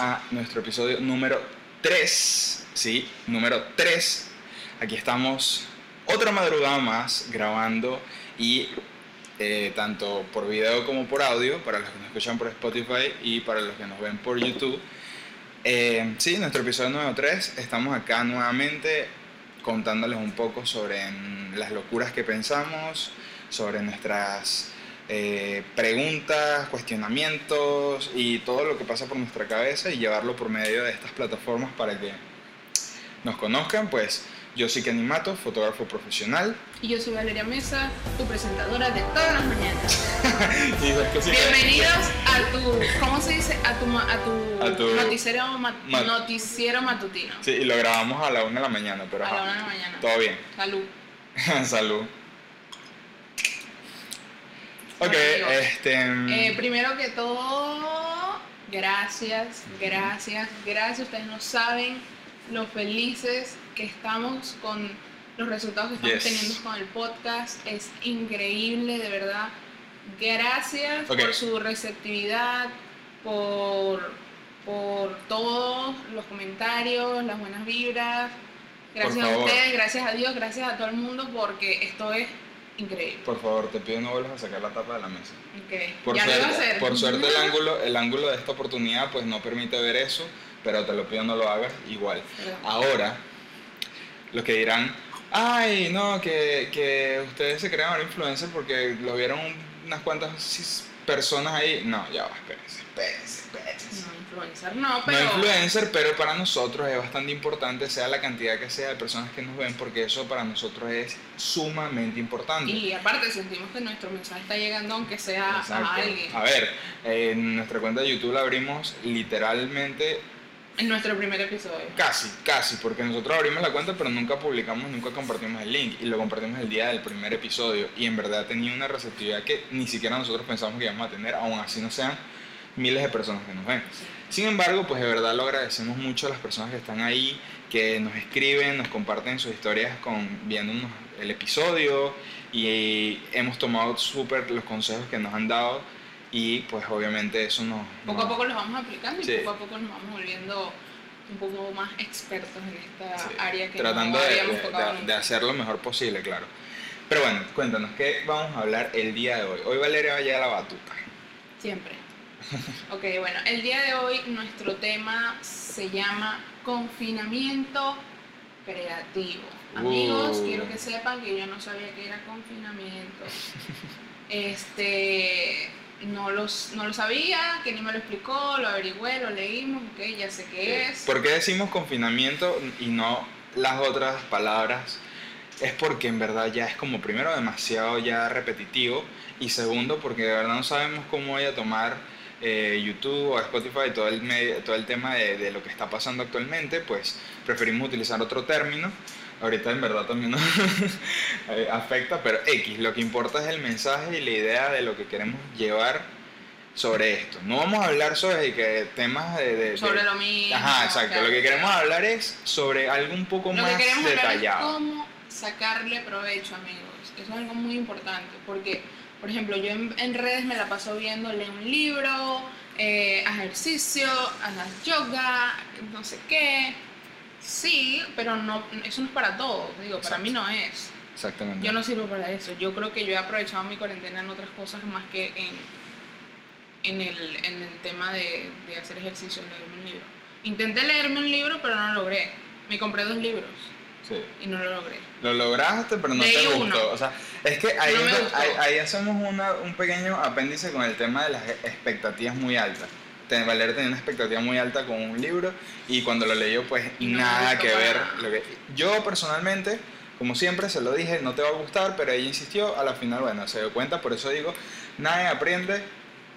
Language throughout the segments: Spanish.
a nuestro episodio número 3. Sí, número 3. Aquí estamos otra madrugada más grabando y eh, tanto por video como por audio, para los que nos escuchan por Spotify y para los que nos ven por YouTube. Eh, sí, nuestro episodio número 3. Estamos acá nuevamente contándoles un poco sobre las locuras que pensamos, sobre nuestras eh, preguntas, cuestionamientos y todo lo que pasa por nuestra cabeza y llevarlo por medio de estas plataformas para que nos conozcan, pues yo soy Kenny Mato, fotógrafo profesional. Y yo soy Valeria Mesa, tu presentadora de todas las mañanas. Bienvenidos a tu, ¿cómo se dice? A tu, a tu, A tu- noticiero, noticiero matutino. Sí, y lo grabamos a la una de la mañana, pero A la una de la mañana. todo bien. Salud. Salud. Ok, Bueno, este... Eh, primero que todo, gracias, gracias, gracias. Ustedes no saben lo felices que estamos con los resultados que estamos Yes. teniendo con el podcast. Es increíble, de verdad. Gracias por su receptividad, por, por todos los comentarios, las buenas vibras. Gracias a ustedes, gracias a Dios, gracias a todo el mundo, porque esto es increíble. Por favor, te pido no vuelvas a sacar la tapa de la mesa. Ok, Por ya lo suerte, hacer. por suerte el ángulo, el ángulo de esta oportunidad pues no permite ver eso, pero te lo pido no lo hagas igual. Ahora, los que dirán, ay, no, que, que ustedes se crean ahora influencers porque lo vieron unas cuantas personas ahí. No, ya va, espérense, espérense, espérense. No, influencer no, No pero. influencer, pero para nosotros es bastante importante, sea la cantidad que sea de personas que nos ven, porque eso para nosotros es sumamente importante. Y aparte sentimos que nuestro mensaje está llegando aunque sea Exacto. a alguien. A ver, en nuestra cuenta de YouTube la abrimos literalmente En nuestro primer episodio. casi, casi, porque nosotros abrimos la cuenta pero nunca publicamos, nunca compartimos el link y lo compartimos el día del primer episodio y en verdad tenía una receptividad que ni siquiera nosotros pensamos que íbamos a tener, aún así no sean miles de personas que nos ven. Sin embargo, pues de verdad lo agradecemos mucho a las personas que están ahí, que nos escriben, nos comparten sus historias con viéndonos el episodio y hemos tomado súper los consejos que nos han dado y pues obviamente eso nos... Poco a nos- poco los vamos aplicando y Sí. poco a poco nos vamos volviendo un poco más expertos en esta Sí, área que tratando no de, habíamos de- tocado de- de hacer lo mejor posible, claro. Pero bueno, cuéntanos, ¿qué vamos a hablar el día de hoy? Hoy Valeria va a a la batuta. Siempre. Ok, bueno, el día de hoy nuestro tema se llama confinamiento creativo. Amigos, Uh. quiero que sepan que yo no sabía que era confinamiento. Este, no, los, no lo sabía, que ni me lo explicó, lo averigüé, lo leímos, ok, ya sé qué es. ¿Por qué decimos confinamiento y no las otras palabras? Es porque en verdad ya es como primero demasiado ya repetitivo y segundo porque de verdad no sabemos cómo voy a tomar eh, YouTube o Spotify todo el, medio- todo el tema de, de lo que está pasando actualmente, pues preferimos utilizar otro término. Ahorita en verdad también nos eh, afecta, pero X, lo que importa es el mensaje y la idea de lo que queremos llevar sobre esto. No vamos a hablar sobre que temas de... de- de- Sobre lo mismo. Ajá, exacto. claro, Lo que queremos hablar es sobre algo un poco Lo más que queremos hablar es detallado. cómo sacarle provecho, amigos. Eso es algo muy importante, porque, por ejemplo, yo en, en redes me la paso viendo, leo un libro, eh, ejercicio, haz yoga, no sé qué. Sí, pero no, eso no es para todos, digo, para mí no es. Exactamente. Yo no sirvo para eso. Yo creo que yo he aprovechado mi cuarentena en otras cosas más que en, en, el, en el tema de, de hacer ejercicio, leerme un libro. Intenté leerme un libro, pero no lo logré. Me compré dos libros Sí. y no lo logré. Lo lograste, pero no Leí te gustó. uno. O sea, es que ahí, No ahí, ahí hacemos una, un pequeño apéndice con el tema de las expectativas muy altas. Valeria tenía una expectativa muy alta con un libro y cuando lo leyó, pues no nada que ver. Lo que, yo personalmente, como siempre se lo dije, no te va a gustar, pero ella insistió. A la final, bueno, se dio cuenta, por eso digo, nadie aprende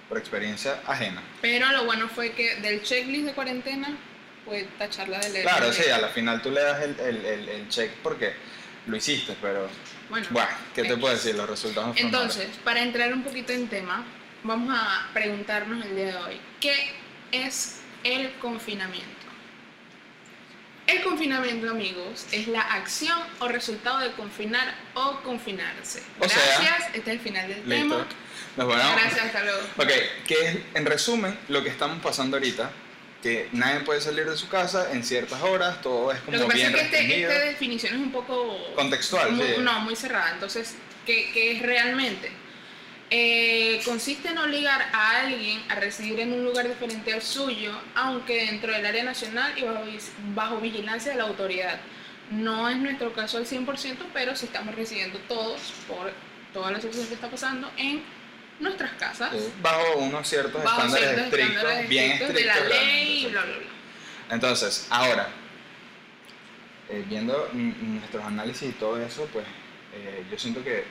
por experiencia ajena. Pero lo bueno fue que del checklist de cuarentena, fue tacharla de leer. Claro, sí, a la final tú le das el, el, el, el check porque lo hiciste, pero Bueno, bueno, ¿qué te puedo decir? Los resultados Entonces, para entrar un poquito en tema, vamos a preguntarnos el día de hoy, ¿qué es el confinamiento? El confinamiento, amigos, es la acción o resultado de confinar o confinarse. O sea, Gracias, este es el final del Listo. tema. Nos Gracias, hasta luego. Ok, que es en resumen lo que estamos pasando ahorita, que nadie puede salir de su casa en ciertas horas, todo es como Lo que pasa bien es que este- esta definición es un poco... Contextual, muy- sí. No, muy cerrada. Entonces, ¿qué, qué es realmente? Eh, consiste en obligar a alguien a residir en un lugar diferente al suyo, aunque dentro del área nacional y bajo, bajo vigilancia de la autoridad. No es nuestro caso al 100%, pero sí estamos residiendo todos por toda la situación que está pasando en nuestras casas. Sí, Bajo unos ciertos bajo estándares ciertos estrictos, estándares bien estrictos estrictos. de la ley y bla, bla, bla. Entonces, ahora, eh, viendo nuestros análisis y todo eso, pues eh, yo siento que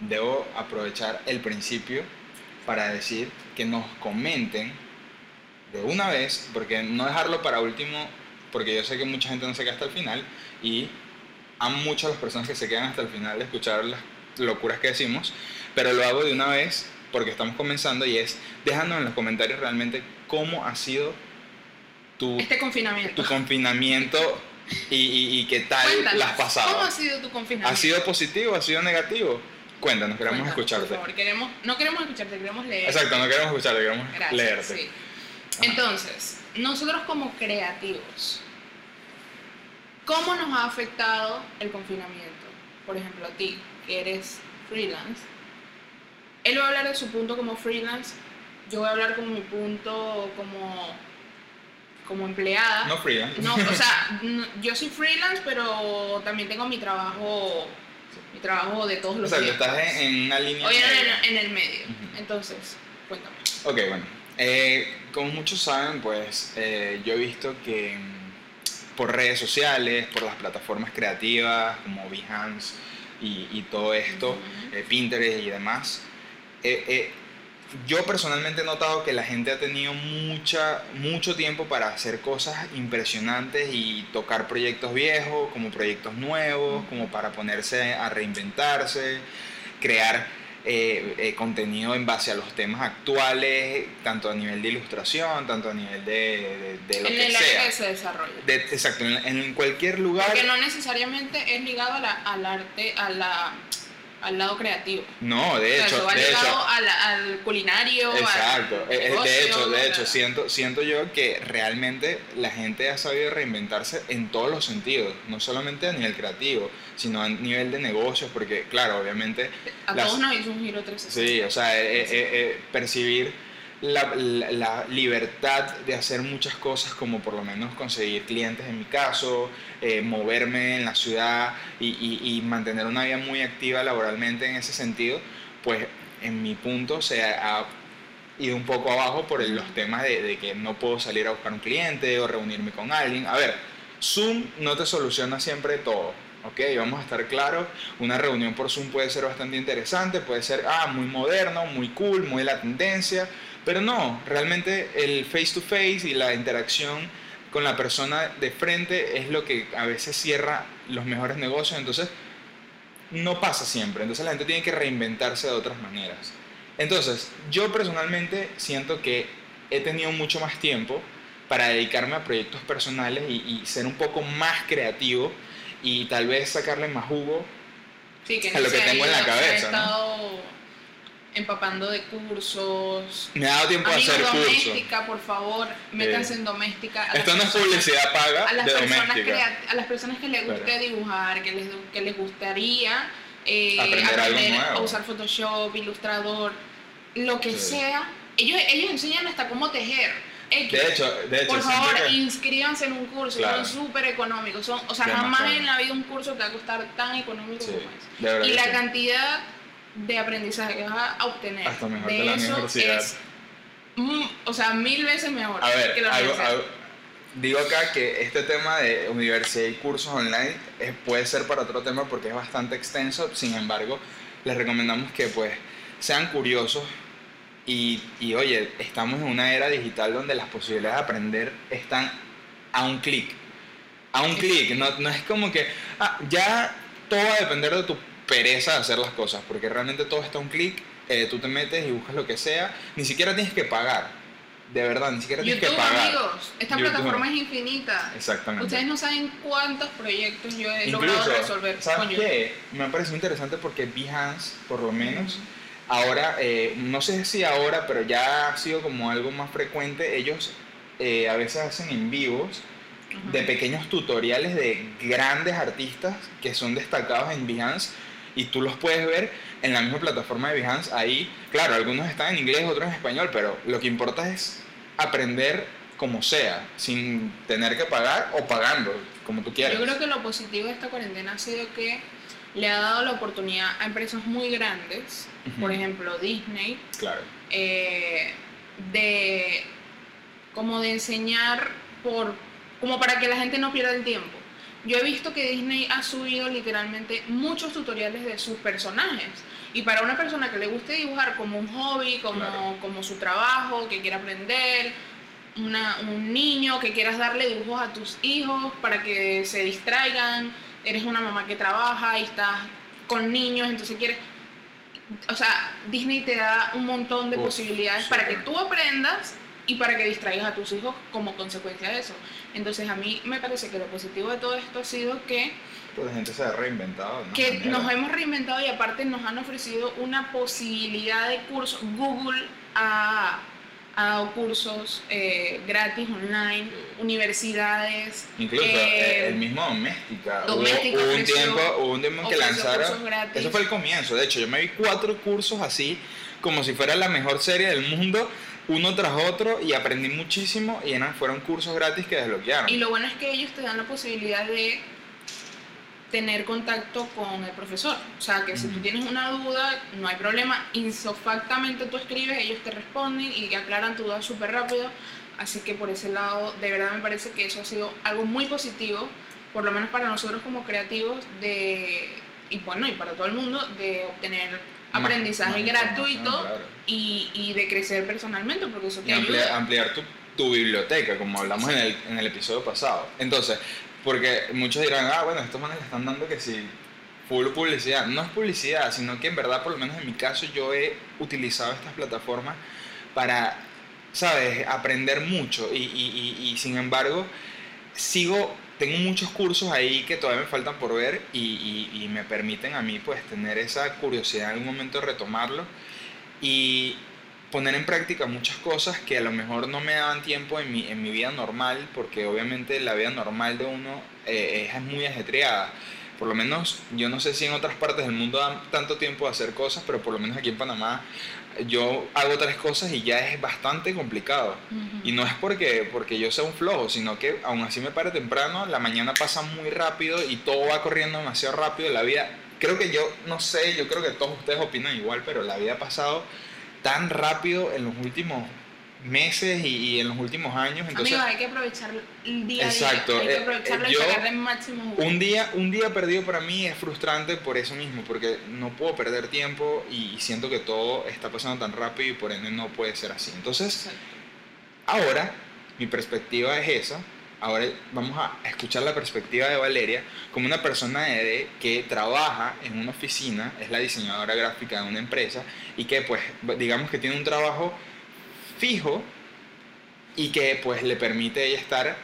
debo aprovechar el principio para decir que nos comenten de una vez, porque no dejarlo para último, porque yo sé que mucha gente no se queda hasta el final y a las personas que se quedan hasta el final de escuchar las locuras que decimos, pero lo hago de una vez porque estamos comenzando y es déjanos en los comentarios realmente cómo ha sido tu, Este confinamiento. tu confinamiento y, y- y qué tal Cuéntanos, las pasado. ¿Cómo ha sido tu confinamiento? ¿Ha sido positivo? ¿Ha sido negativo? Cuéntanos, queremos Cuéntanos, escucharte. Por favor, queremos, no queremos escucharte, queremos leer. Exacto, no queremos escucharte, queremos Gracias, leerte. sí. Entonces, nosotros como creativos, ¿cómo nos ha afectado el confinamiento? Por ejemplo, a ti, que eres freelance. Él va a hablar de su punto como freelance, yo voy a hablar como mi punto como, como empleada. No freelance. No, o sea, no- yo soy freelance, pero también tengo mi trabajo, mi trabajo de todos o los sea, tú días. estás en, en una línea. Hoy en el, en el medio. Entonces, cuéntame. Ok, bueno. Eh, como muchos saben, pues eh, yo he visto que mm, por redes sociales, por las plataformas creativas como Behance y, y todo esto, eh, Pinterest y demás, eh, eh, yo personalmente he notado que la gente ha tenido mucha, mucho tiempo para hacer cosas impresionantes y tocar proyectos viejos como proyectos nuevos, como para ponerse a reinventarse, crear eh, eh, contenido en base a los temas actuales, tanto a nivel de ilustración, tanto a nivel de, de- de lo en que el área sea. que se desarrolla. De- exacto, en, en cualquier lugar. Porque no necesariamente es ligado a la- al arte, a la, al lado creativo. No, de o sea, hecho, eso va de ligado hecho, a la- al culinario, Exacto, Eh, eh, negocio, de hecho, de hecho, siento, siento yo que realmente la gente ha sabido reinventarse en todos los sentidos, no solamente a nivel creativo, sino a nivel de negocios, porque claro, obviamente, a las- todos nos hizo un giro 360. sí, o sea, eh, eh, eh, percibir la, la- la libertad de hacer muchas cosas, como por lo menos conseguir clientes en mi caso, eh, moverme en la ciudad y, y- y mantener una vida muy activa laboralmente en ese sentido, pues en mi punto se ha ido un poco abajo por el- los temas de, de que no puedo salir a buscar un cliente o reunirme con alguien. A ver, Zoom no te soluciona siempre todo. Ok, vamos a estar claros, una reunión por Zoom puede ser bastante interesante, puede ser ah, muy moderno, muy cool, muy la tendencia, pero no, realmente el face to face y la interacción con la persona de frente es lo que a veces cierra los mejores negocios, entonces no pasa siempre, entonces la gente tiene que reinventarse de otras maneras. Entonces, yo personalmente siento que he tenido mucho más tiempo para dedicarme a proyectos personales y, y ser un poco más creativo y tal vez sacarle más jugo Sí, que a lo que tengo en la cabeza, ¿no? empapando de cursos. Me ha dado tiempo Amigos, hacer curso. doméstica, por favor, métanse en doméstica. A Esto no es publicidad paga a las, de personas doméstica. crea- a las personas que les guste Claro. dibujar, que les, que les gustaría eh, Aprender algo nuevo. a usar Photoshop, Ilustrador, lo que Sí. sea. Ellos, ellos enseñan hasta cómo tejer. X. De hecho, de hecho, Por favor, que- inscríbanse en un curso, Claro. son súper económicos. Son, o sea, Demasiado. jamás en la vida un curso te va a costar tan económico Sí, como es. de verdad Y la sí. cantidad de aprendizaje que vas a obtener Hasta mejor de que la eso universidad. es, mm, o sea, mil veces mejor A ver, que la algo- universidad. algo- digo acá que este tema de universidad y cursos online puede ser para otro tema porque es bastante extenso, sin embargo, les recomendamos que pues sean curiosos y, y, oye, estamos en una era digital donde las posibilidades de aprender están a un clic. A un clic, no, no es como que ah, ya todo va a depender de tu pereza de hacer las cosas, porque realmente todo está a un clic, eh, tú te metes y buscas lo que sea, ni siquiera tienes que pagar, de verdad, ni siquiera tienes que pagar. amigos, esta YouTube. plataforma es infinita. Exactamente. Ustedes no saben cuántos proyectos yo he logrado resolver ¿sabes qué? Me ha parecido interesante porque Behance, por lo menos, ahora, eh, no sé si ahora, pero ya ha sido como algo más frecuente, ellos eh, a veces hacen en vivos de pequeños tutoriales de grandes artistas que son destacados en Behance y tú los puedes ver en la misma plataforma de Behance. Ahí, claro, algunos están en inglés, otros en español, pero lo que importa es aprender como sea, sin tener que pagar o pagando, como tú quieras. Yo creo que lo positivo de esta cuarentena ha sido que le ha dado la oportunidad a empresas muy grandes, por ejemplo Disney, claro. Eh, de como de enseñar por como para que la gente no pierda el tiempo. Yo he visto que Disney ha subido literalmente muchos tutoriales de sus personajes. Y para una persona que le guste dibujar como un hobby, como, como su trabajo, que quiera aprender, un niño que quieras darle dibujos a tus hijos para que se distraigan, eres una mamá que trabaja y estás con niños, entonces quieres... O sea, Disney te da un montón de posibilidades para que tú aprendas y para que distraigas a tus hijos como consecuencia de eso. Entonces a mí me parece que lo positivo de todo esto ha sido que... Pues la gente se ha reinventado. Que nos hemos reinventado y aparte nos han ofrecido una posibilidad de curso. Google ha ha dado cursos eh, gratis online, universidades. Incluso eh, el mismo Doméstica. Doméstica hubo, un tiempo, hubo un tiempo en que lanzaron. Eso fue el comienzo. De hecho, yo me vi cuatro cursos así, como si fuera la mejor serie del mundo, uno tras otro, y aprendí muchísimo. Y eran, fueron cursos gratis que desbloquearon. Y lo bueno es que ellos te dan la posibilidad de tener contacto con el profesor. O sea, que si tú tienes una duda, no hay problema. Insofactamente tú escribes, ellos te responden y aclaran tu duda súper rápido. Así que por ese lado, de verdad me parece que eso ha sido algo muy positivo, por lo menos para nosotros como creativos, de, y bueno, y para todo el mundo, de obtener aprendizaje gratuito y, y, de crecer personalmente, porque eso te ayuda. Ampliar, tu, tu, biblioteca, como hablamos en, el, en el episodio pasado. Entonces, porque muchos dirán, ah, bueno, estos manes le están dando que si full publicidad. No es publicidad, sino que en verdad, por lo menos en mi caso, yo he utilizado estas plataformas para, ¿sabes?, aprender mucho. Y, y, y, sin embargo, sigo, tengo muchos cursos ahí que todavía me faltan por ver y, me permiten a mí, pues, tener esa curiosidad en algún momento de retomarlo. Y poner en práctica muchas cosas que a lo mejor no me daban tiempo en mi, en mi vida normal, porque obviamente la vida normal de uno eh, es muy ajetreada. Por lo menos, yo no sé si en otras partes del mundo dan tanto tiempo de hacer cosas, pero por lo menos aquí en Panamá yo hago tres cosas y ya es bastante complicado. Y no es porque, porque yo sea un flojo, sino que aún así me pare temprano, la mañana pasa muy rápido y todo va corriendo demasiado rápido. La vida, creo que yo, no sé, yo creo que todos ustedes opinan igual, pero la vida ha pasado tan rápido en los últimos meses y, en los últimos años. Entonces, Amigo, hay que aprovechar el día exacto, Hay que eh, aprovecharlo y sacarle máximo Un día, un día perdido para mí es frustrante por eso mismo, porque no puedo perder tiempo y siento que todo está pasando tan rápido y por ende no puede ser así. Entonces, ahora mi perspectiva es esa ahora vamos a escuchar la perspectiva de Valeria como una persona de, que trabaja en una oficina, es la diseñadora gráfica de una empresa y que pues digamos que tiene un trabajo fijo y que pues le permite ella estar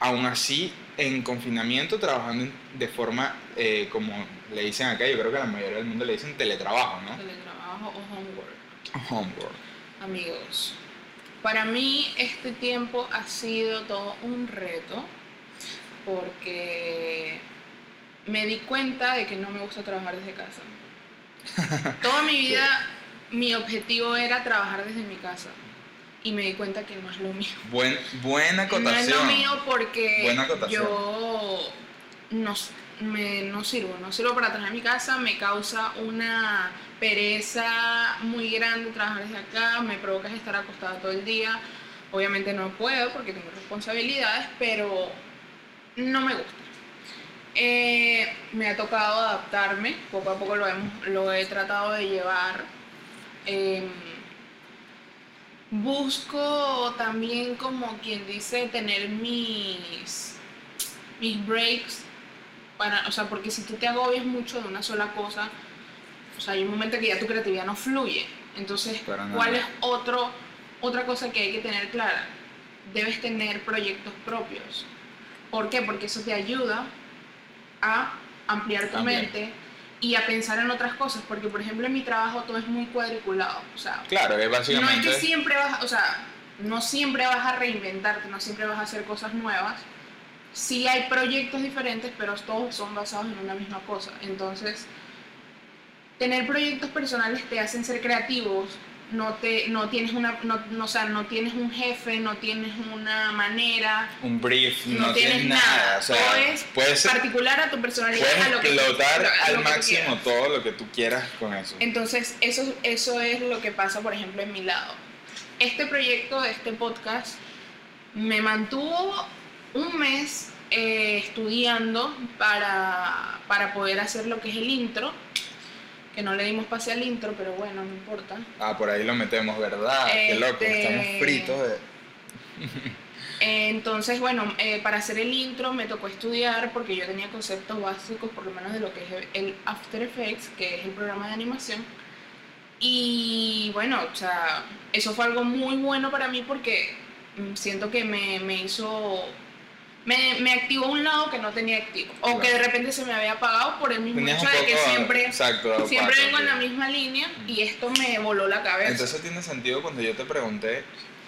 aún así en confinamiento trabajando de forma eh, como le dicen acá, yo creo que la mayoría del mundo le dicen teletrabajo, ¿no? Teletrabajo o homework. Homework. Amigos, para mí este tiempo ha sido todo un reto porque me di cuenta de que no me gusta trabajar desde casa. Toda mi vida mi objetivo era trabajar desde mi casa y me di cuenta que no es lo mío. buena acotación. No es lo mío porque yo no, me, no sirvo, no sirvo para trabajar en mi casa, me causa una pereza muy grande trabajar desde acá, me provoca estar acostada todo el día. Obviamente no puedo porque tengo responsabilidades, pero no me gusta. Eh, me ha tocado adaptarme, poco a poco lo, lo he tratado de llevar. Em, busco también, como quien dice, tener mis, mis breaks, para, o sea, porque si tú te agobias mucho de una sola cosa, o sea, hay un momento que ya tu creatividad no fluye. Entonces, ¿cuál es otro, otra cosa que hay que tener clara? Debes tener proyectos propios. ¿Por qué? Porque eso te ayuda a ampliar tu mente y a pensar en otras cosas. Porque, por ejemplo, en mi trabajo todo es muy cuadriculado. O sea, claro, es básicamente... No es que siempre vas, o sea, no siempre vas a reinventarte, no siempre vas a hacer cosas nuevas. Sí hay proyectos diferentes, pero todos son basados en una misma cosa. Entonces, tener proyectos personales te hacen ser creativos, no te no tienes una no, no, o sea, no tienes un jefe no tienes una manera un brief no, no tienes nada, o sea, todo es puedes particular a tu personalidad puedes a lo que tú- explotar lo al que tú máximo quieras. todo lo que tú quieras con eso. Entonces eso eso es lo que pasa por ejemplo en mi lado. Este proyecto este podcast me mantuvo un mes eh, estudiando para, para poder hacer lo que es el intro que no le dimos pase al intro pero bueno no importa ah por ahí lo metemos verdad qué loco Este- estamos fritos de... Entonces, bueno, eh, para hacer el intro me tocó estudiar porque yo tenía conceptos básicos, por lo menos de lo que es el After Effects, que es el programa de animación. Y bueno, o sea, eso fue algo muy bueno para mí porque mm, siento que me, me hizo... Me, me activó un lado que no tenía activo. O que de repente se me había apagado por el mismo Tenías hecho de que siempre, exacto, siempre vengo en la misma línea y esto me voló la cabeza. Entonces tiene sentido cuando yo te pregunté,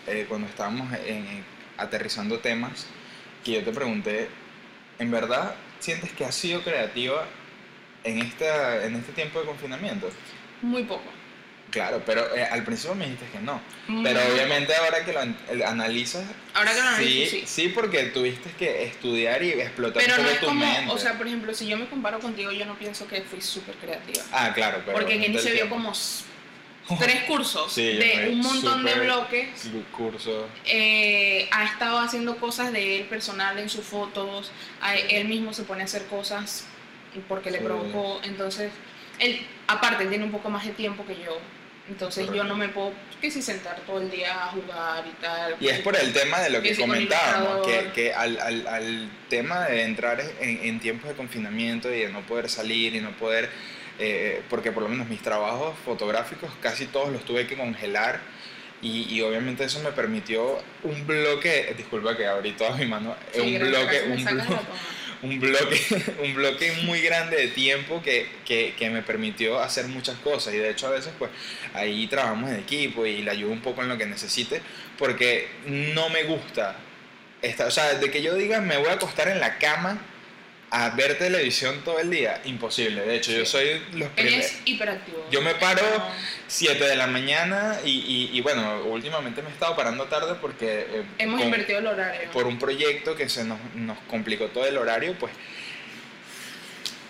eh, cuando estábamos en- aterrizando temas, que yo te pregunté, ¿en verdad sientes que has sido creativa en, esta, en este tiempo de confinamiento? Muy poco. Claro, pero eh, al principio me dijiste que no. Muy Pero obviamente ahora que lo an- analizas, Ahora que lo sí, analizo, sí. sí, porque tuviste que estudiar y explotar Pero no es tu como, mente. o sea, por ejemplo, si yo me comparo contigo, yo no pienso que fui súper creativa. ah, claro, pero... Porque Kenny del se vio como tres cursos Sí, de un montón de bloques. Curso. Eh, ha estado haciendo cosas de él personal en sus fotos. a- él mismo se pone a hacer cosas porque le provocó. Entonces, él, aparte, tiene un poco más de tiempo que yo. Entonces, yo Correcto. no me puedo, que si sentar todo el día a jugar y tal. Y es por el tema de lo que Que comentábamos, que, que al, al, al tema de entrar en, en tiempos de confinamiento y de no poder salir y no poder, eh, porque por lo menos mis trabajos fotográficos casi todos los tuve que congelar y, y obviamente eso me permitió un bloque, disculpa que abrí toda mi mano, Sí, un bloque, un bloque. Un bloque, un bloque muy grande de tiempo que, que, que me permitió hacer muchas cosas. Y de hecho a veces pues ahí trabajamos en equipo y le ayudo un poco en lo que necesite porque no me gusta esta, o sea, de que yo diga me voy a acostar en la cama a ver televisión todo el día, imposible. De hecho, yo soy los primeros. hiperactivo. Yo me paro No. 7 de la mañana y, y, y bueno, últimamente me he estado parando tarde porque eh, Hemos con- invertido el horario. por un proyecto que se nos, nos complicó todo el horario, pues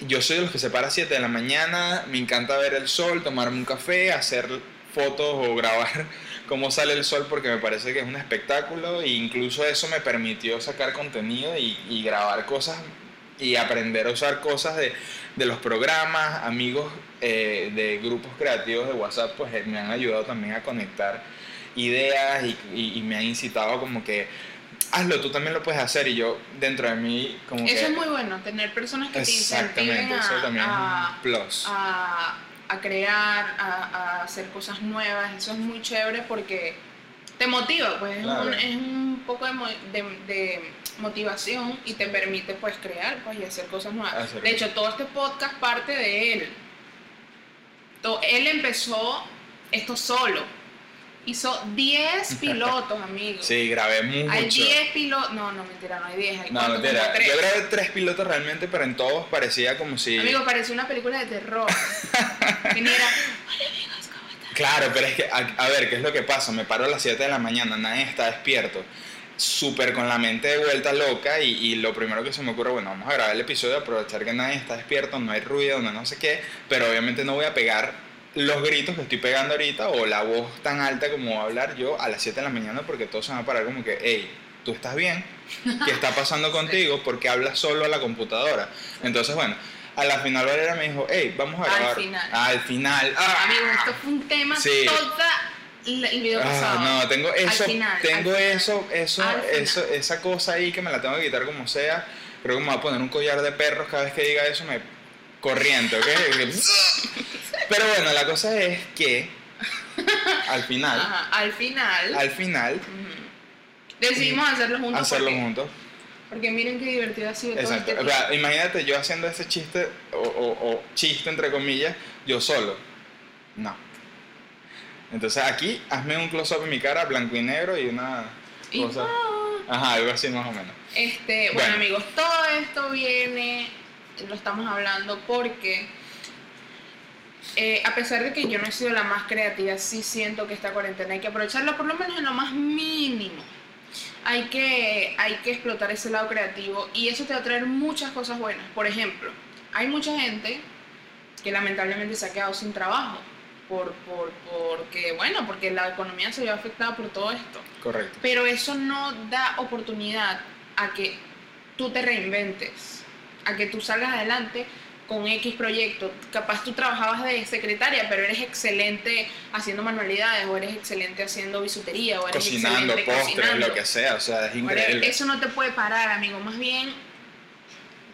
yo soy de los que se para a 7 de la mañana, me encanta ver el sol, tomarme un café, hacer fotos o grabar cómo sale el sol porque me parece que es un espectáculo e incluso eso me permitió sacar contenido y, y grabar cosas y aprender a usar cosas de, de los programas, amigos eh, de grupos creativos de WhatsApp, pues eh, me han ayudado también a conectar ideas y, y- y me han incitado como que hazlo, tú también lo puedes hacer y yo dentro de mí como Eso que... es muy bueno, tener personas que te incentiven eso a, también a- es un plus. a- a crear, a, a hacer cosas nuevas. Eso es muy chévere porque te motiva, pues es, un, es un poco de, de- de motivación y te permite pues crear pues, y hacer cosas nuevas. Hacer de hecho, todo este podcast parte de él. Él empezó esto solo. Hizo 10 pilotos, amigos. Sí, grabé mucho. Hay 10 pilotos. No, no, mentira, no hay 10. Hay No, mentira. Yo grabé tres pilotos realmente, pero en todos parecía como si... Amigo, parecía una película de terror. que ni era. Hola amigos, ¿cómo están? Claro, pero es que, a, a ver, ¿qué es lo que pasa? Me paro a las 7 de la mañana, nadie está despierto, súper con la mente de vuelta loca y, y lo primero que se me ocurre, bueno, vamos a grabar el episodio, aprovechar que nadie está despierto, no hay ruido, no, no sé qué, pero obviamente no voy a pegar los gritos que estoy pegando ahorita o la voz tan alta como voy a hablar yo a las 7 de la mañana porque todos se van a parar como que, hey, ¿tú estás bien? ¿Qué está pasando contigo? Porque hablas solo a la computadora. Entonces, bueno, a la final Valera me dijo, hey, vamos a Al grabar. final. Al final. ¡Ah! Amigo, esto fue un tema Sí. toda el video Ah, pasado. no, tengo eso, final, tengo eso, eso, eso, esa cosa ahí que me la tengo que quitar como sea. Creo que me voy a poner un collar de perros cada vez que diga eso, me corriente, ¿ok? Pero bueno, la cosa es que al final, Ajá, al final. al final, decidimos hacerlo juntos. hacerlo porque, juntos. Porque miren qué divertido ha sido todo este O tiempo. sea, imagínate yo haciendo ese chiste, o, o- o chiste entre comillas, yo solo. No. Entonces aquí, hazme un close-up en mi cara, blanco y negro y una Y- cosa. Ajá, algo así más o menos. Este, bueno, Bueno. amigos, todo esto viene, lo estamos hablando porque eh, a pesar de que yo no he sido la más creativa, sí siento que esta cuarentena hay que aprovecharla por lo menos en lo más mínimo. Hay que, hay que explotar ese lado creativo y eso te va a traer muchas cosas buenas. Por ejemplo, hay mucha gente que lamentablemente se ha quedado sin trabajo. Por, por, porque, bueno, porque la economía se vio afectada por todo esto. Correcto. Pero eso no da oportunidad a que tú te reinventes, a que tú salgas adelante con X proyecto. Capaz tú trabajabas de secretaria, pero eres excelente haciendo manualidades, o eres excelente haciendo bisutería, o eres Cocinando, excelente postres, cocinando. lo que sea, o sea, es increíble. Eso no te puede parar, amigo. Más bien,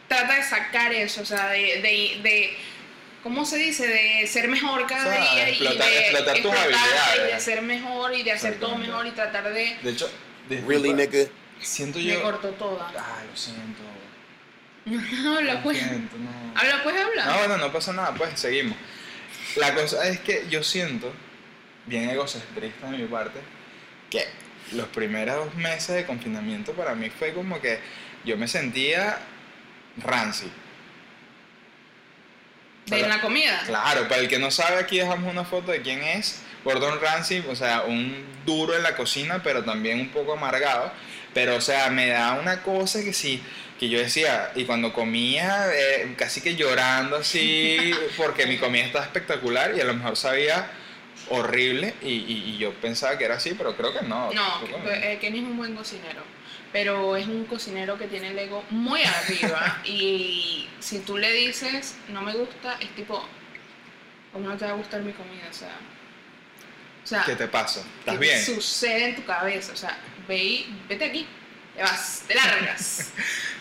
trata de sacar eso, o sea, de, de, de- ¿cómo se dice? De ser mejor cada O sea, día explotar- y de explotar tus habilidades. y de ser mejor y de hacer todo mejor y tratar de... De hecho, disculpa, Really, nigga? siento Me yo. cortó toda. Ah, lo siento. habla Lo pues. siento, no. Habla pues, habla. No, bueno, no pasa nada, pues seguimos. La cosa es que yo siento, bien egocentrista de mi parte, que los primeros meses de confinamiento para mí fue como que yo me sentía rancy. De la comida. Claro, para el que no sabe, aquí dejamos una foto de quién es Gordon Ramsay, o sea, un duro en la cocina, pero también un poco amargado. Pero, o sea, me da una cosa que sí, que yo decía, y cuando comía, eh, casi que llorando así, porque mi comida estaba espectacular y a lo mejor sabía horrible, y, y- y yo pensaba que era así, pero creo que no. No, que- que eh, es un buen cocinero. Pero es un cocinero que tiene el ego muy arriba. y si tú le dices, no me gusta, es tipo, ¿cómo no te va a gustar mi comida? O sea, o sea ¿Qué te pasa? ¿Estás ¿qué bien? sucede en tu cabeza? O sea, ve y- vete aquí, te vas, te largas.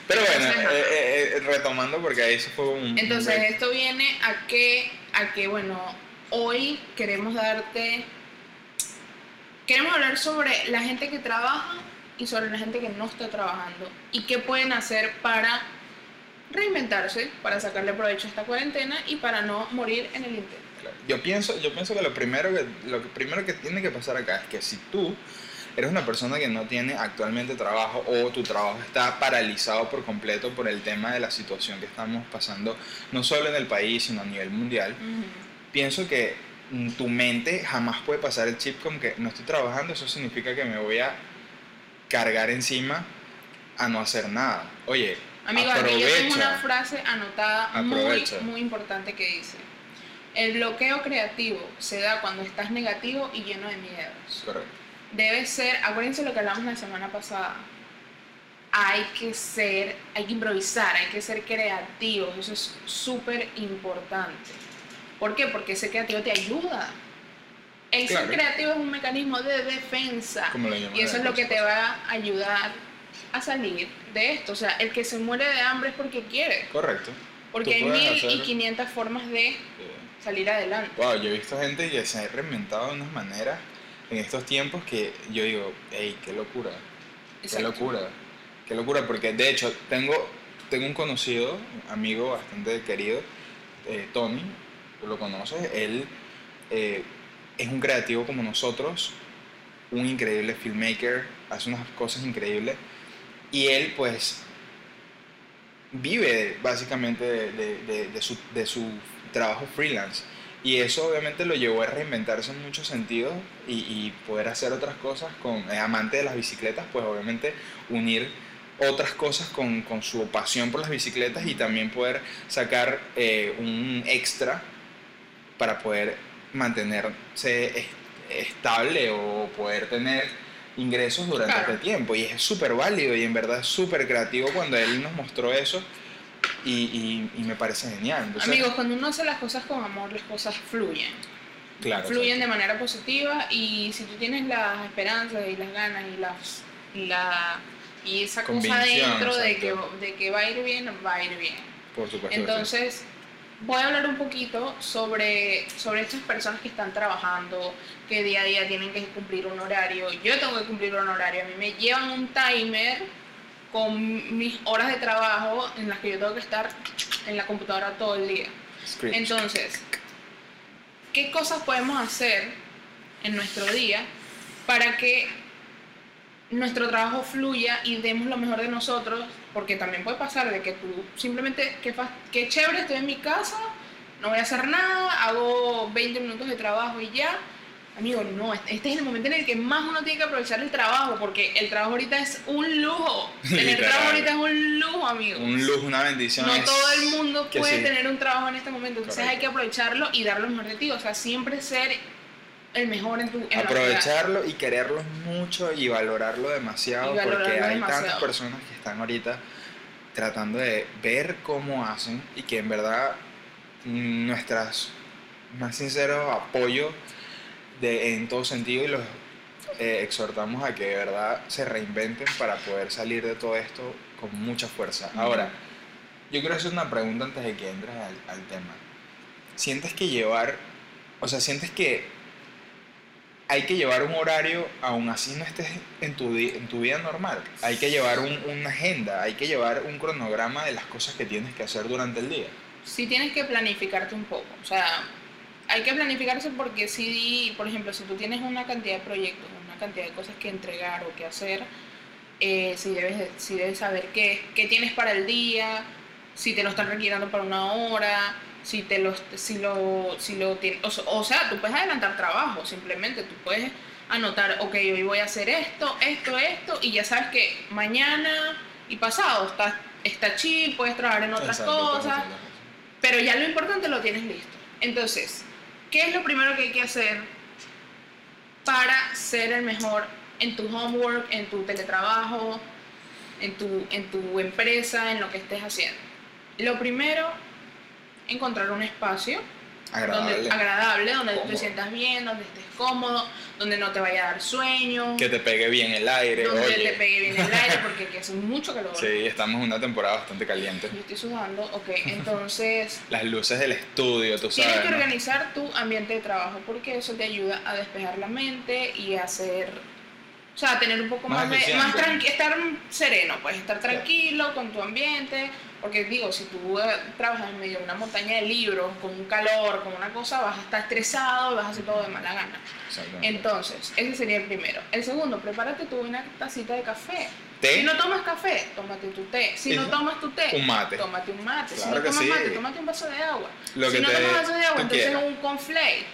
Pero bueno, eh, eh, eh, retomando, porque ahí eso fue un... Entonces esto viene a que, a que, bueno, hoy queremos darte, queremos hablar sobre la gente que trabaja y sobre la gente que no está trabajando y qué pueden hacer para reinventarse, para sacarle provecho a esta cuarentena y para no morir en el intento. Yo pienso, yo pienso que lo primero que lo primero que tiene que pasar acá es que si tú eres una persona que no tiene actualmente trabajo o tu trabajo está paralizado por completo por el tema de la situación que estamos pasando no solo en el país sino a nivel mundial, pienso que tu mente jamás puede pasar el chip como que no estoy trabajando, eso significa que me voy a cargar encima a no hacer nada. Oye, Amigo, aquí yo tengo aprovecha. una frase anotada muy, Aprovecha. muy importante que dice, el bloqueo creativo se da cuando estás negativo y lleno de miedos. Correcto. debe ser, acuérdense lo que hablamos la semana pasada, hay que ser, hay que improvisar, hay que ser creativos, eso es súper importante. ¿Por qué? Porque ser creativo te ayuda. El Claro. ser creativo es un mecanismo de defensa Como lo y eso es lo que te va a ayudar a salir de esto. O sea, el que se muere de hambre es porque quiere, Correcto. porque hay mil y hacer- quinientas formas de salir adelante. Wow, yo he visto gente que se ha reinventado de unas maneras en estos tiempos que yo digo, hey, qué locura, qué Exacto. locura, qué locura, porque de hecho tengo, tengo un conocido, amigo bastante querido, eh, Tony, tú lo conoces, él eh, es un creativo como nosotros, un increíble filmmaker, hace unas cosas increíbles, y él pues vive básicamente de, su, su trabajo freelance. Y eso obviamente lo llevó a reinventarse en muchos sentidos y, poder hacer otras cosas con es amante de las bicicletas, pues obviamente unir otras cosas con, con su pasión por las bicicletas y también poder sacar eh, un extra para poder mantenerse es- estable o poder tener ingresos durante Claro. este tiempo. Y es súper válido y en verdad es súper creativo cuando él nos mostró eso y, y- y me parece genial. Entonces, Amigos, cuando uno hace las cosas con amor, las cosas fluyen. claro, fluyen de manera positiva y si tú tienes las esperanzas y las ganas y las la y esa cosa dentro de que, de que va a ir bien, va a ir bien. por supuesto. Entonces, voy a hablar un poquito sobre, sobre estas personas que están trabajando, que día a día tienen que cumplir un horario. Yo tengo que cumplir un horario. A mí me llevan un timer con mis horas de trabajo en las que yo tengo que estar en la computadora todo el día. Entonces, ¿qué cosas podemos hacer en nuestro día para que nuestro trabajo fluya y demos lo mejor de nosotros, porque también puede pasar de que tú simplemente, que, fa- que chévere, estoy en mi casa, no voy a hacer nada, hago 20 minutos de trabajo y ya. Amigo, no, este este es el momento en el que más uno tiene que aprovechar el trabajo, porque el trabajo ahorita es un lujo. Tener trabajo ahorita es un lujo, amigo. Un lujo, una bendición. No todo el mundo puede sí. tener un trabajo en este momento, entonces Correcto. hay que aprovecharlo y dar lo mejor de ti, o sea, siempre ser el mejor en tu en aprovecharlo y quererlo mucho y valorarlo demasiado Y valorarlo porque hay demasiado. tantas personas que están ahorita tratando de ver cómo hacen y que en verdad nuestras más sinceros apoyo de, en todo sentido y los eh, exhortamos a que de verdad se reinventen para poder salir de todo esto con mucha fuerza. Ahora, yo quiero hacer una pregunta antes de que entres al, al tema. ¿Sientes que llevar, o sea, sientes que hay que llevar un horario, aún así no estés en tu, en vida normal? Hay que llevar un- una agenda, hay que llevar un cronograma de las cosas que tienes que hacer durante el día. sí tienes que planificarte un poco. O sea, hay que planificarse porque si, por ejemplo, si tú tienes una cantidad de proyectos, una cantidad de cosas que entregar o que hacer, eh, si, debes, de- si debes saber qué, qué tienes para el día, si te lo están requiriendo para una hora, si te lo, si lo, si lo tien- o, sea, tú puedes adelantar trabajo, simplemente tú puedes anotar, ok, hoy voy a hacer esto, esto, esto, y ya sabes que mañana y pasado está, está chill, puedes trabajar en otras Exacto, cosas, pero ya lo importante lo tienes listo. Entonces, ¿qué es lo primero que hay que hacer para ser el mejor en tu homework, en tu teletrabajo, en tu, en tu empresa, en lo que estés haciendo? Lo primero, encontrar un espacio Agradable. donde, agradable, donde te sientas bien, donde estés cómodo, donde no te vaya a dar sueño, Que te pegue bien el aire, donde oye. te pegue bien el aire, porque hace mucho calor. Sí, estamos en una temporada bastante caliente. Yo estoy sudando, ok, entonces Las luces del estudio, tú Tienes sabes. que ¿no? organizar tu ambiente de trabajo porque eso te ayuda a despejar la mente y a hacer, o sea, tener un poco Más más, de, más estar sereno, pues estar tranquilo con tu ambiente, porque digo, si tú eh, trabajas en medio de una montaña de libros, con un calor, con una cosa, vas a estar estresado y vas a hacer todo de mala gana. Entonces, ese sería el primero. El segundo, prepárate tú una tacita de café. Té. Si no tomas café, tómate tu té. Si no tomas tu té, Un mate. tómate un mate. si no tomas sí. mate, tómate un vaso de agua. Lo si no tomas vaso de agua, entonces quieras. un conflate,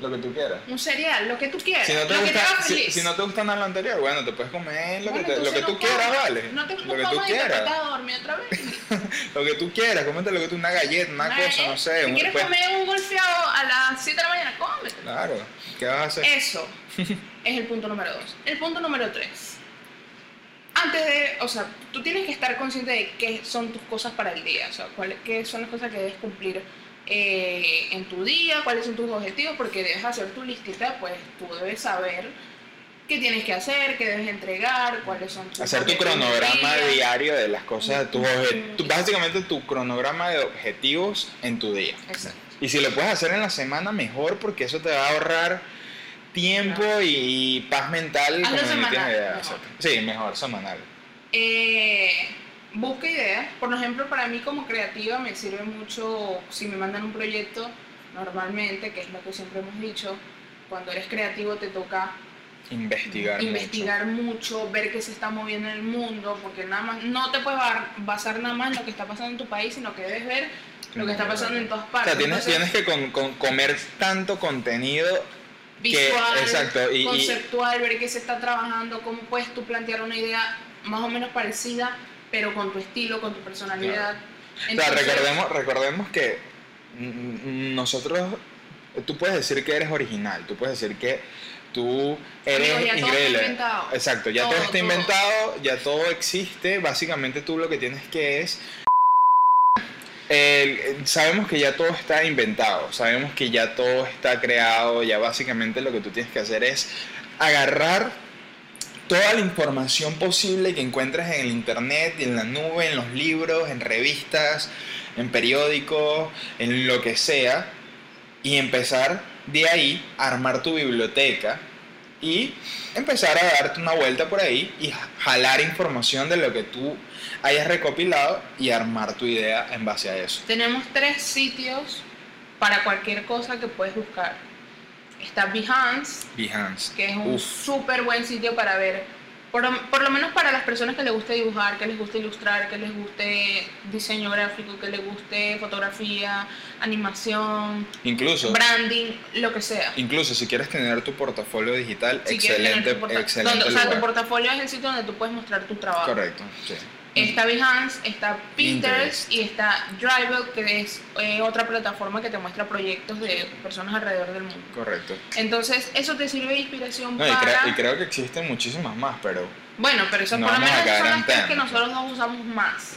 Lo que tú quieras. un cereal, lo que tú quieras. Si no, te lo que te gusta, haga si, feliz. si no te gusta nada lo anterior, bueno, te puedes comer lo Bueno, que, te- lo que tú quieras, vale. No te lo que tú te quieras. a dormir otra vez. Lo que tú quieras, cómete lo que tú, una galleta, una cosa, no sé. Si un- quieres pues- comer un golfeado a las 7 de la mañana, cómete. Claro, ¿qué vas a hacer? Eso es el punto número dos. El punto número tres. Antes de, o sea, tú tienes que estar consciente de qué son tus cosas para el día, o sea, cuáles qué son las cosas que debes cumplir eh, en tu día, cuáles son tus objetivos, porque debes hacer tu listita, pues tú debes saber qué tienes que hacer, qué debes entregar, cuáles son tus Hacer tu cronograma diario de las cosas, tus tu- básicamente tu cronograma de objetivos en tu día. Exacto. Y si lo puedes hacer en la semana, mejor, porque eso te va a ahorrar tiempo Claro. y, paz mental. Hazlo como no semanal, tienes idea. mejor. Sí, mejor, semanal. Eh, busca ideas. Por ejemplo, para mí como creativa me sirve mucho si me mandan un proyecto, normalmente, que es lo que siempre hemos dicho, cuando eres creativo te toca Investigar. mucho. investigar mucho, ver qué se está moviendo en el mundo, porque nada más no te puedes basar nada más en lo que está pasando en tu país, sino que debes ver lo que está pasando en todas O partes. sea, tienes, Entonces, tienes que con- con- comer tanto contenido visual, exacto, y- y- conceptual, ver qué se está trabajando, cómo puedes tú plantear una idea más o menos parecida, pero con tu estilo, con tu personalidad. O sea, Entonces, recordemos, recordemos que nosotros, tú puedes decir que eres original, tú puedes decir que tú eres ya todo increíble. inventado. Exacto, ya todo, Todo, está todo. inventado, ya todo existe, básicamente tú lo que tienes que es... el- sabemos que ya todo está inventado, sabemos que ya todo está creado, ya básicamente lo que tú tienes que hacer es agarrar toda la información posible que encuentres en el internet, en la nube, en los libros, en revistas, en periódicos, en lo que sea, y empezar de ahí a armar tu biblioteca y empezar a darte una vuelta por ahí y jalar información de lo que tú hayas recopilado y armar tu idea en base a eso. Tenemos tres sitios para cualquier cosa que puedes buscar. Está Behance, Behance. que es un súper buen sitio para ver, por, por lo menos para las personas que les guste dibujar, que les guste ilustrar, que les guste diseño gráfico, que les guste fotografía, animación, Incluso, branding, lo que sea. incluso si quieres tener tu portafolio digital, Si excelente, tu porta- excelente donde- o sea, tu portafolio es el sitio donde tú puedes mostrar tu trabajo. Correcto, sí. Está Behance, está Pinterest. Pinterest y está Drive, que es eh, otra plataforma que te muestra proyectos de personas alrededor del mundo. Correcto. Entonces, eso te sirve de inspiración No, y, para... cre- y creo que existen muchísimas más, pero Bueno, pero eso No por lo menos son las tres que nosotros dos usamos más.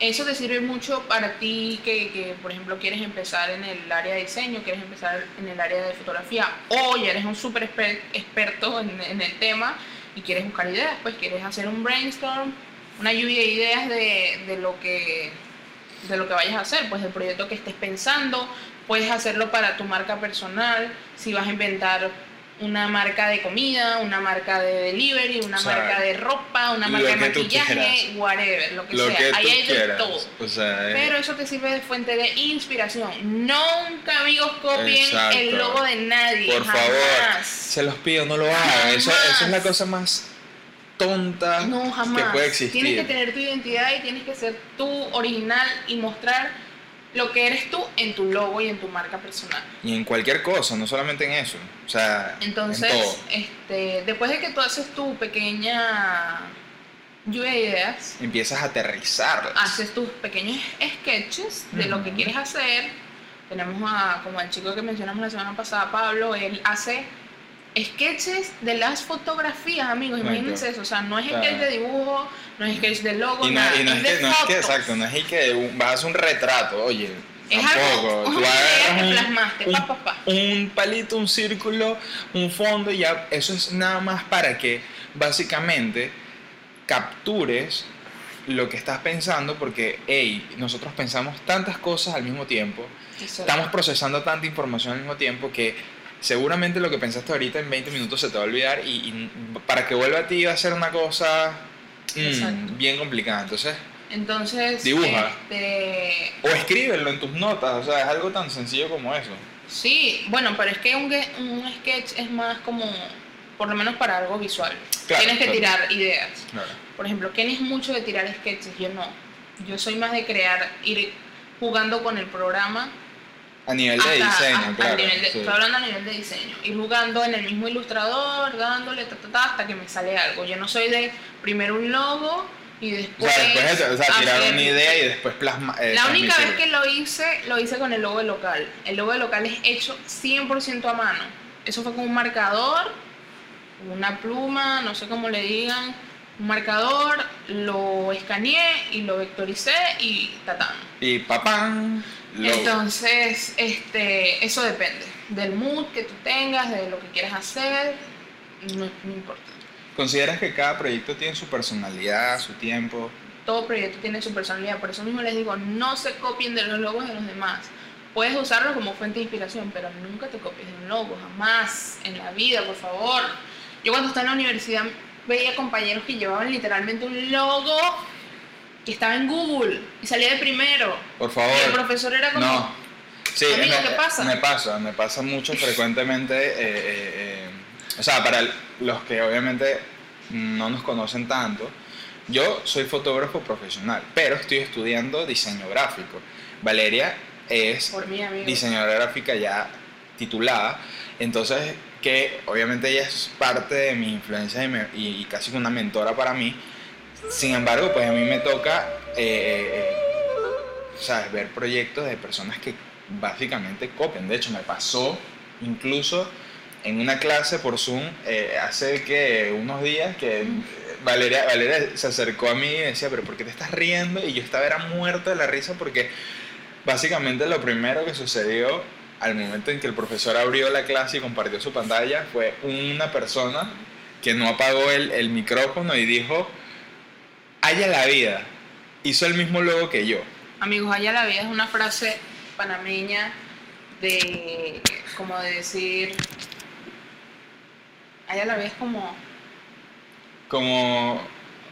Eso te sirve mucho para ti que, que, por ejemplo, quieres empezar en el área de diseño, quieres empezar en el área de fotografía, o ya eres un súper exper- experto en, en el tema y quieres buscar ideas, pues quieres hacer un brainstorm, una lluvia de ideas de, de lo que de lo que vayas a hacer, pues del proyecto que estés pensando, puedes hacerlo para tu marca personal, si vas a inventar una marca de comida, una marca de delivery, una O sea, marca de ropa, una marca de maquillaje, whatever, lo que lo sea. que Ahí hay de todo. O sea, eh, Pero eso te sirve de fuente de inspiración. Nunca, amigos, copien Exacto. el logo de nadie. por jamás. favor, se los pido, no lo hagan. Eso, eso es la cosa más tonta No, jamás. que puede existir. Tienes que tener tu identidad y tienes que ser tú original y mostrar lo que eres tú en tu logo y en tu marca personal. Y en cualquier cosa, no solamente en eso. O sea, Entonces, en todo. este, después de que tú haces tu pequeña lluvia de ideas, Empiezas a aterrizarlas. haces tus pequeños sketches de lo que quieres hacer. Tenemos a, como el chico que mencionamos la semana pasada, Pablo, él hace sketches de las fotografías, amigos, imagínense eso, o sea, no es Claro. sketch de dibujo, no es sketch de logo, Y no, nada, y no es, es, de que, no es que, exacto, no es que vas a hacer un retrato, oye, Es tampoco. algo, que plasmaste, un, pa, pa, pa. un palito, un círculo, un fondo, y ya eso es nada más para que básicamente captures lo que estás pensando, porque, hey, nosotros pensamos tantas cosas al mismo tiempo, estamos procesando tanta información al mismo tiempo que seguramente lo que pensaste ahorita en 20 minutos se te va a olvidar y, y para que vuelva a ti va a ser una cosa mm, bien complicada. Entonces, Entonces, Dibuja. este, o escríbelo en tus notas, o sea, es algo tan sencillo como eso. Sí, bueno, pero es que un, un sketch es más como, por lo menos para algo visual. Claro, Tienes que claro. tirar ideas. Claro. Por ejemplo, Ken es mucho de tirar sketches, yo no. Yo soy más de crear, ir jugando con el programa. A nivel de diseño, a claro. nivel de- sí. Estoy hablando a nivel de diseño. Ir jugando en el mismo ilustrador, dándole ta, ta, ta, hasta que me sale algo. Yo no soy de primero un logo y O después. sea, después eso, o sea, tirar una idea y después plasma. eh, La única vez que lo hice, lo hice con el logo de local. El logo de local es hecho 100% a mano. Eso fue con un marcador, una pluma, no sé cómo le digan, un marcador, lo escaneé y lo vectoricé y tatán. Y papán. lo- Entonces, este, eso depende del mood que tú tengas, de lo que quieras hacer, no, no importa. ¿Consideras que cada proyecto tiene su personalidad, su tiempo? todo proyecto tiene su personalidad, por eso mismo les digo, no se copien de los logos de los demás. Puedes usarlo como fuente de inspiración, pero nunca te copies de un logo, jamás, en la vida, por favor. Yo cuando estaba en la universidad veía compañeros que llevaban literalmente un logo que estaba en Google y salía de primero. Por favor. Y el profesor era como, No. Sí, Amigo, me, ¿qué pasa? me pasa, me pasa mucho frecuentemente. eh, eh, eh, o sea, para los que obviamente no nos conocen tanto, yo soy fotógrafo profesional, pero estoy estudiando diseño gráfico. Valeria es mí, diseñadora gráfica ya titulada, entonces que obviamente ella es parte de mi influencia y, me- y- y casi una mentora para mí. Sin embargo, pues a mí me toca eh, eh, eh, ¿sabes? ver proyectos de personas que básicamente copian. De hecho, me pasó incluso en una clase por Zoom eh, hace que unos días que. Valeria, Valeria se acercó a mí y decía, pero ¿por qué te estás riendo? Y yo estaba era muerto de la risa porque básicamente lo primero que sucedió al momento en que el profesor abrió la clase y compartió su pantalla fue una persona que no apagó el, el micrófono y dijo, haya la vida. Hizo el mismo logo que yo. Amigos, allá la vida es una frase panameña de, como de decir, allá la vida es como, Como,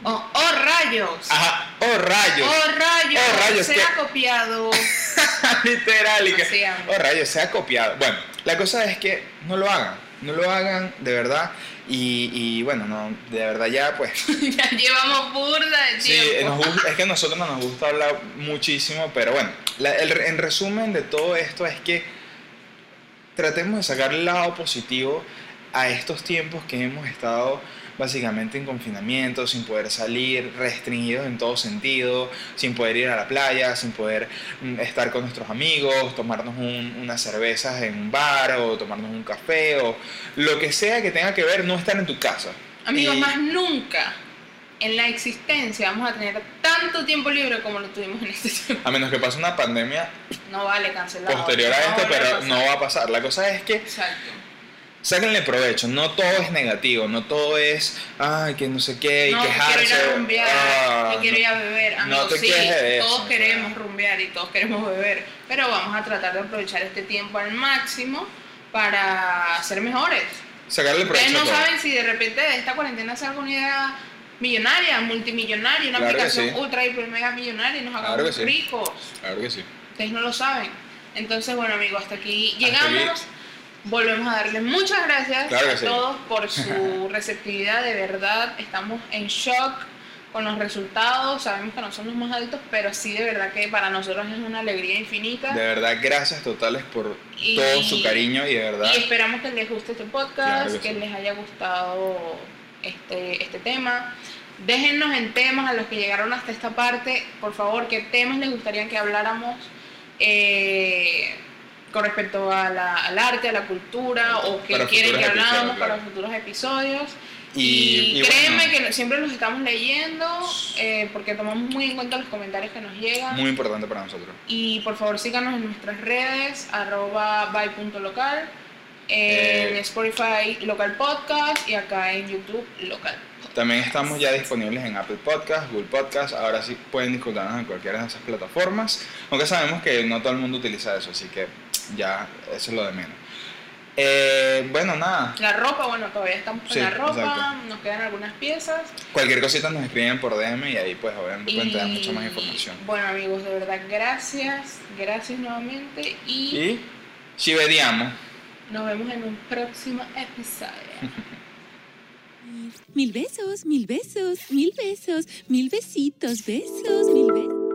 oh, oh, rayos, ajá, oh rayos. oh rayos, Oh, rayos, se copiado Literal, y que, oh rayos, se ha copiado. Bueno, la cosa es que no lo hagan, no lo hagan de verdad. Y, y bueno, no, de verdad ya pues ya llevamos burda de Sí, tiempo. nos gusta- es que a nosotros no nos gusta hablar muchísimo, pero bueno, la- el- en resumen de todo esto es que tratemos de sacar el lado positivo a estos tiempos que hemos estado básicamente en confinamiento, sin poder salir, restringidos en todo sentido, sin poder ir a la playa, sin poder mm, estar con nuestros amigos, tomarnos un- unas cervezas en un bar o tomarnos un café o lo que sea que tenga que ver no estar en tu casa. Amigos, Y- más nunca en la existencia vamos a tener tanto tiempo libre como lo tuvimos en este tiempo. A menos que pase una pandemia No vale cancelar. posterior a esto, pero no va a pasar. La cosa es que Exacto. Sáquenle provecho, no todo es negativo, no todo es, ay, que no sé qué, y No, que quejarse. quiero ir a rumbear, Ah, quiero ir a beber. no te sí, eso, todos queremos sea. rumbear y todos queremos beber, pero vamos a tratar de aprovechar este tiempo al máximo para ser mejores. Sacarle provecho Ustedes no todo. saben si de repente de esta cuarentena salga una idea millonaria, multimillonaria, una Claro aplicación sí. ultra hiper mega millonaria y nos Claro hagamos que sí. ricos. Claro que sí. Ustedes no lo saben. Entonces, bueno, amigos, hasta aquí Hasta llegamos. Volvemos a darle muchas gracias Claro a sí. todos por su receptividad. De verdad, estamos en shock con los resultados. Sabemos que no son los más altos, pero sí, de verdad que para nosotros es una alegría infinita. De verdad, gracias totales por Y- todo su cariño y de verdad. Y esperamos que les guste este podcast, Claro que que, sí. les haya gustado este, este tema. Déjennos en temas a los que llegaron hasta esta parte, por favor, qué temas les gustaría que habláramos eh, con respecto a la- al arte, a la cultura, o que Para quieren que habláramos para claro. futuros episodios. Y- Y, créeme bueno. que siempre los estamos leyendo eh, porque tomamos muy en cuenta los comentarios que nos llegan. Muy importante para nosotros. Y por favor síganos en nuestras redes, arroba by.local, en Eh. Spotify local podcast y acá en YouTube local. También estamos ya disponibles en Apple Podcast, Google Podcast. Ahora sí pueden disfrutarnos en cualquiera de esas plataformas. Aunque sabemos que no todo el mundo utiliza eso, así que ya eso es lo de menos. Eh, bueno, nada. La ropa, bueno, todavía estamos con Sí, la ropa, exacto. nos quedan algunas piezas. Cualquier cosita nos escriben por DM y ahí pues obviamente pueden tener mucha más información. Bueno amigos, de verdad, gracias, gracias nuevamente y Y ci vediamo. nos vemos en un próximo episodio. Mil besos, mil besos, mil besos, mil besitos, besos, mil besos.